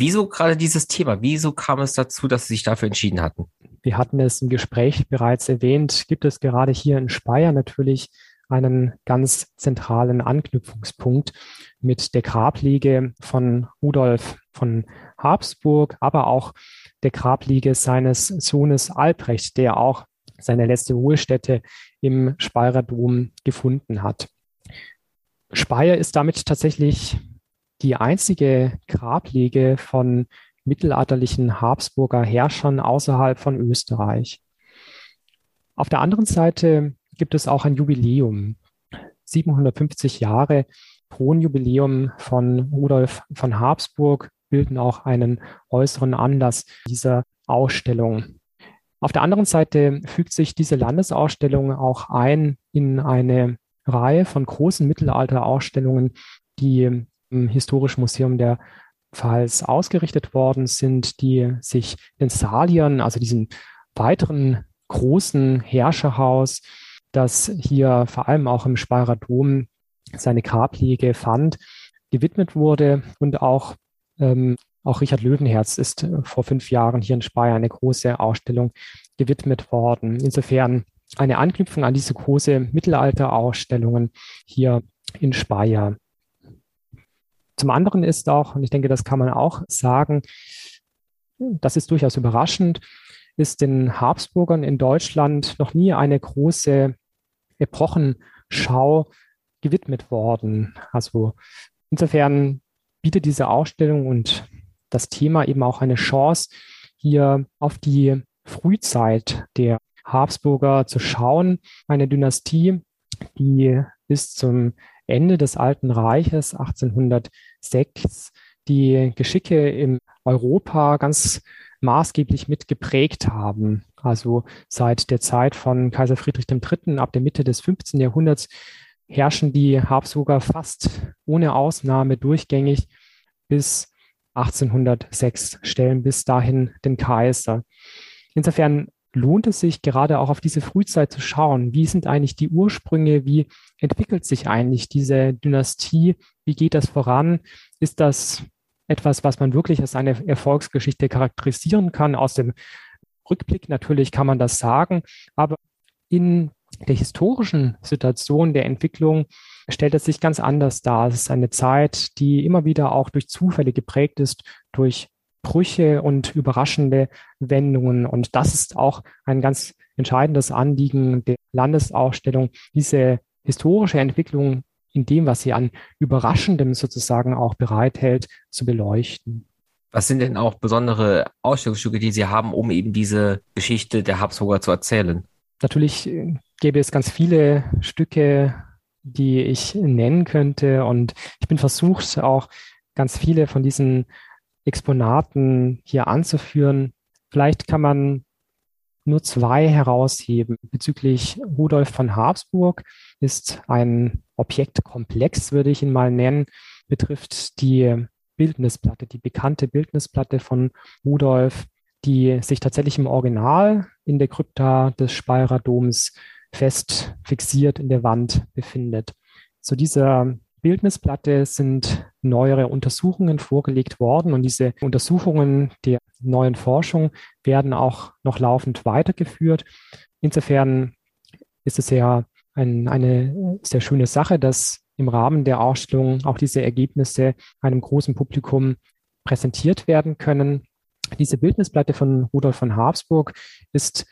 Wieso gerade dieses Thema? Wieso kam es dazu, dass Sie sich dafür entschieden hatten? Wir hatten es im Gespräch bereits erwähnt, gibt es gerade hier in Speyer natürlich einen ganz zentralen Anknüpfungspunkt mit der Grabliege von Rudolf von Habsburg, aber auch der Grabliege seines Sohnes Albrecht, der auch seine letzte Ruhestätte im Speyerer Dom gefunden hat. Speyer ist damit tatsächlich die einzige Grablege von mittelalterlichen Habsburger Herrschern außerhalb von Österreich. Auf der anderen Seite gibt es auch ein Jubiläum. 750 Jahre Thronjubiläum von Rudolf von Habsburg bilden auch einen äußeren Anlass dieser Ausstellung. Auf der anderen Seite fügt sich diese Landesausstellung auch ein in eine Reihe von großen Mittelalterausstellungen, die im Historischen Museum der Pfalz ausgerichtet worden sind, die sich den Saliern, also diesem weiteren großen Herrscherhaus, das hier vor allem auch im Speyerer Dom seine Grabliege fand, gewidmet wurde und auch ähm, auch Richard Löwenherz ist vor fünf Jahren hier in Speyer eine große Ausstellung gewidmet worden. Insofern eine Anknüpfung an diese große Mittelalterausstellungen hier in Speyer. Zum anderen ist auch, und ich denke, das kann man auch sagen, das ist durchaus überraschend, ist den Habsburgern in Deutschland noch nie eine große Epochenschau gewidmet worden. Also insofern bietet diese Ausstellung und das Thema eben auch eine Chance, hier auf die Frühzeit der Habsburger zu schauen. Eine Dynastie, die bis zum Ende des Alten Reiches 1806 die Geschicke in Europa ganz maßgeblich mit geprägt haben. Also seit der Zeit von Kaiser Friedrich III. ab der Mitte des 15. Jahrhunderts herrschen die Habsburger fast ohne Ausnahme durchgängig bis 1806, stellen bis dahin den Kaiser. Insofern lohnt es sich gerade auch auf diese Frühzeit zu schauen. Wie sind eigentlich die Ursprünge? Wie entwickelt sich eigentlich diese Dynastie? Wie geht das voran? Ist das etwas, was man wirklich als eine Erfolgsgeschichte charakterisieren kann? Aus dem Rückblick natürlich kann man das sagen, aber in der historischen Situation der Entwicklung stellt es sich ganz anders dar. Es ist eine Zeit, die immer wieder auch durch Zufälle geprägt ist, durch Brüche und überraschende Wendungen. Und das ist auch ein ganz entscheidendes Anliegen der Landesausstellung, diese historische Entwicklung in dem, was sie an Überraschendem sozusagen auch bereithält, zu beleuchten. Was sind denn auch besondere Ausstellungsstücke, die Sie haben, um eben diese Geschichte der Habsburger zu erzählen? Natürlich äh, gäbe es ganz viele Stücke, die ich nennen könnte. Und ich bin versucht, auch ganz viele von diesen Exponaten hier anzuführen. Vielleicht kann man nur zwei herausheben. Bezüglich Rudolf von Habsburg ist ein Objektkomplex, würde ich ihn mal nennen, betrifft die Bildnisplatte, die bekannte Bildnisplatte von Rudolf, die sich tatsächlich im Original in der Krypta des Speyerer Doms fest fixiert in der Wand befindet. Zu dieser Bildnisplatte sind neuere Untersuchungen vorgelegt worden und diese Untersuchungen der neuen Forschung werden auch noch laufend weitergeführt. Insofern ist es ja ein, eine sehr schöne Sache, dass im Rahmen der Ausstellung auch diese Ergebnisse einem großen Publikum präsentiert werden können. Diese Bildnisplatte von Rudolf von Habsburg ist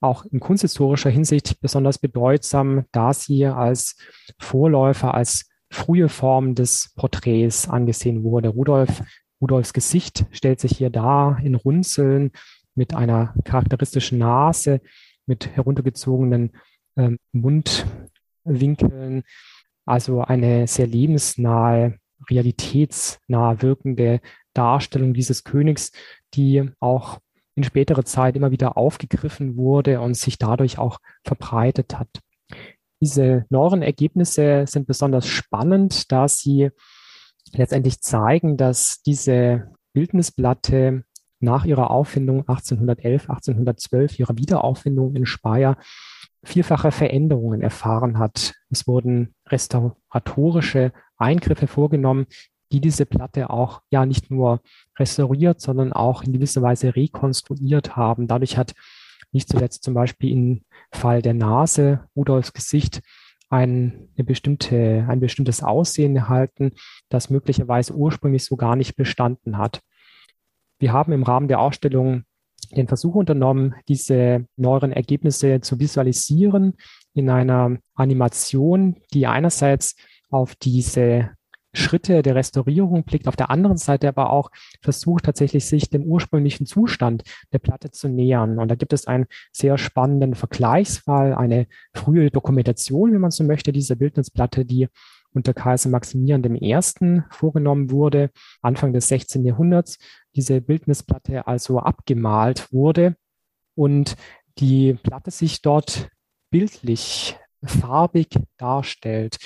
auch in kunsthistorischer Hinsicht besonders bedeutsam, da sie als Vorläufer, als frühe Form des Porträts angesehen wurde. Rudolf, Rudolfs Gesicht stellt sich hier dar in Runzeln mit einer charakteristischen Nase, mit heruntergezogenen äh, Mundwinkeln, also eine sehr lebensnahe, realitätsnah wirkende Darstellung dieses Königs, die auch in späterer Zeit immer wieder aufgegriffen wurde und sich dadurch auch verbreitet hat. Diese neueren Ergebnisse sind besonders spannend, da sie letztendlich zeigen, dass diese Bildnisplatte nach ihrer Auffindung 1811, 1812, ihrer Wiederauffindung in Speyer, vielfache Veränderungen erfahren hat. Es wurden restauratorische Eingriffe vorgenommen, die diese Platte auch ja nicht nur restauriert, sondern auch in gewisser Weise rekonstruiert haben. Dadurch hat nicht zuletzt zum Beispiel im Fall der Nase Rudolfs Gesicht ein, eine bestimmte, ein bestimmtes Aussehen erhalten, das möglicherweise ursprünglich so gar nicht bestanden hat. Wir haben im Rahmen der Ausstellung den Versuch unternommen, diese neueren Ergebnisse zu visualisieren in einer Animation, die einerseits auf diese Schritte der Restaurierung blickt, auf der anderen Seite aber auch versucht tatsächlich sich dem ursprünglichen Zustand der Platte zu nähern. Und da gibt es einen sehr spannenden Vergleichsfall, eine frühe Dokumentation, wenn man so möchte, dieser Bildnisplatte, die unter Kaiser Maximilian I. vorgenommen wurde, Anfang des 16. Jahrhunderts, diese Bildnisplatte also abgemalt wurde und die Platte sich dort bildlich farbig darstellt.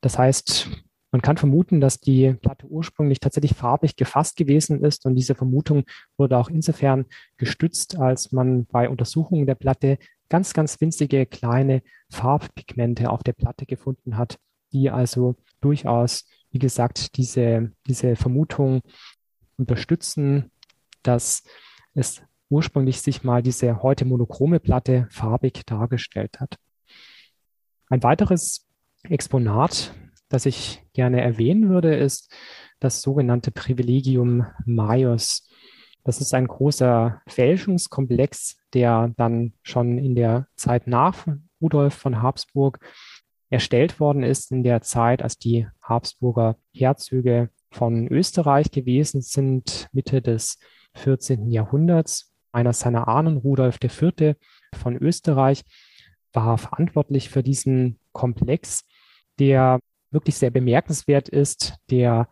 Das heißt, man kann vermuten, dass die Platte ursprünglich tatsächlich farbig gefasst gewesen ist und diese Vermutung wurde auch insofern gestützt, als man bei Untersuchungen der Platte ganz, ganz winzige kleine Farbpigmente auf der Platte gefunden hat, die also durchaus, wie gesagt, diese, diese Vermutung unterstützen, dass es ursprünglich sich mal diese heute monochrome Platte farbig dargestellt hat. Ein weiteres Exponat das ich gerne erwähnen würde, ist das sogenannte Privilegium Maius. Das ist ein großer Fälschungskomplex, der dann schon in der Zeit nach Rudolf von Habsburg erstellt worden ist, in der Zeit, als die Habsburger Herzöge von Österreich gewesen sind, Mitte des 14. Jahrhunderts. Einer seiner Ahnen, Rudolf IV. von Österreich, war verantwortlich für diesen Komplex, der wirklich sehr bemerkenswert ist, der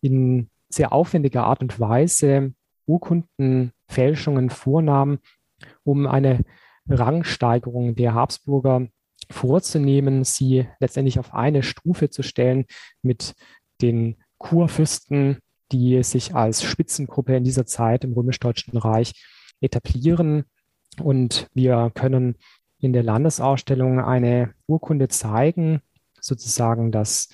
in sehr aufwendiger Art und Weise Urkundenfälschungen vornahm, um eine Rangsteigerung der Habsburger vorzunehmen, sie letztendlich auf eine Stufe zu stellen mit den Kurfürsten, die sich als Spitzengruppe in dieser Zeit im römisch-deutschen Reich etablieren. Und wir können in der Landesausstellung eine Urkunde zeigen, sozusagen das,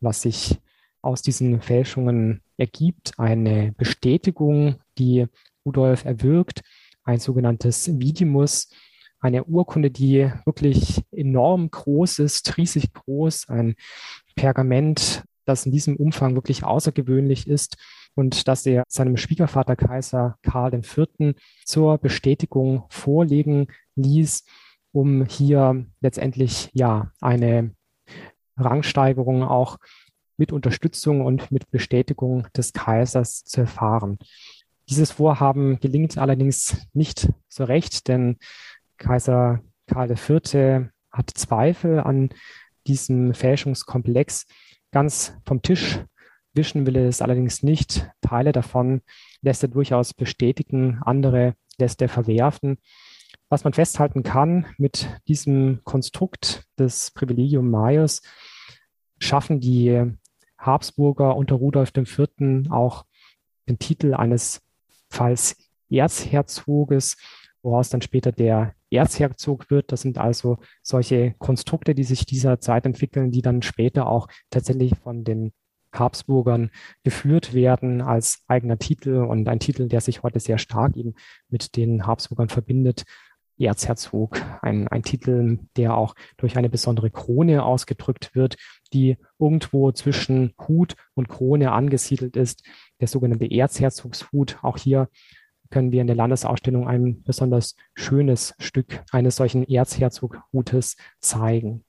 was sich aus diesen Fälschungen ergibt, eine Bestätigung, die Rudolf erwirkt, ein sogenanntes Vidimus, eine Urkunde, die wirklich enorm groß ist, riesig groß, ein Pergament, das in diesem Umfang wirklich außergewöhnlich ist und das er seinem Schwiegervater Kaiser Karl IV. zur Bestätigung vorlegen ließ, um hier letztendlich ja eine Rangsteigerung auch mit Unterstützung und mit Bestätigung des Kaisers zu erfahren. Dieses Vorhaben gelingt allerdings nicht so recht, denn Kaiser Karl IV. hat Zweifel an diesem Fälschungskomplex. Ganz vom Tisch wischen will er es allerdings nicht. Teile davon lässt er durchaus bestätigen, andere lässt er verwerfen. Was man festhalten kann mit diesem Konstrukt des Privilegium Maius, schaffen die Habsburger unter Rudolf IV. auch den Titel eines Falls Erzherzoges, woraus dann später der Erzherzog wird. Das sind also solche Konstrukte, die sich dieser Zeit entwickeln, die dann später auch tatsächlich von den Habsburgern geführt werden als eigener Titel und ein Titel, der sich heute sehr stark eben mit den Habsburgern verbindet. Erzherzog, ein, ein Titel, der auch durch eine besondere Krone ausgedrückt wird, die irgendwo zwischen Hut und Krone angesiedelt ist, der sogenannte Erzherzogshut. Auch hier können wir in der Landesausstellung ein besonders schönes Stück eines solchen Erzherzoghutes zeigen.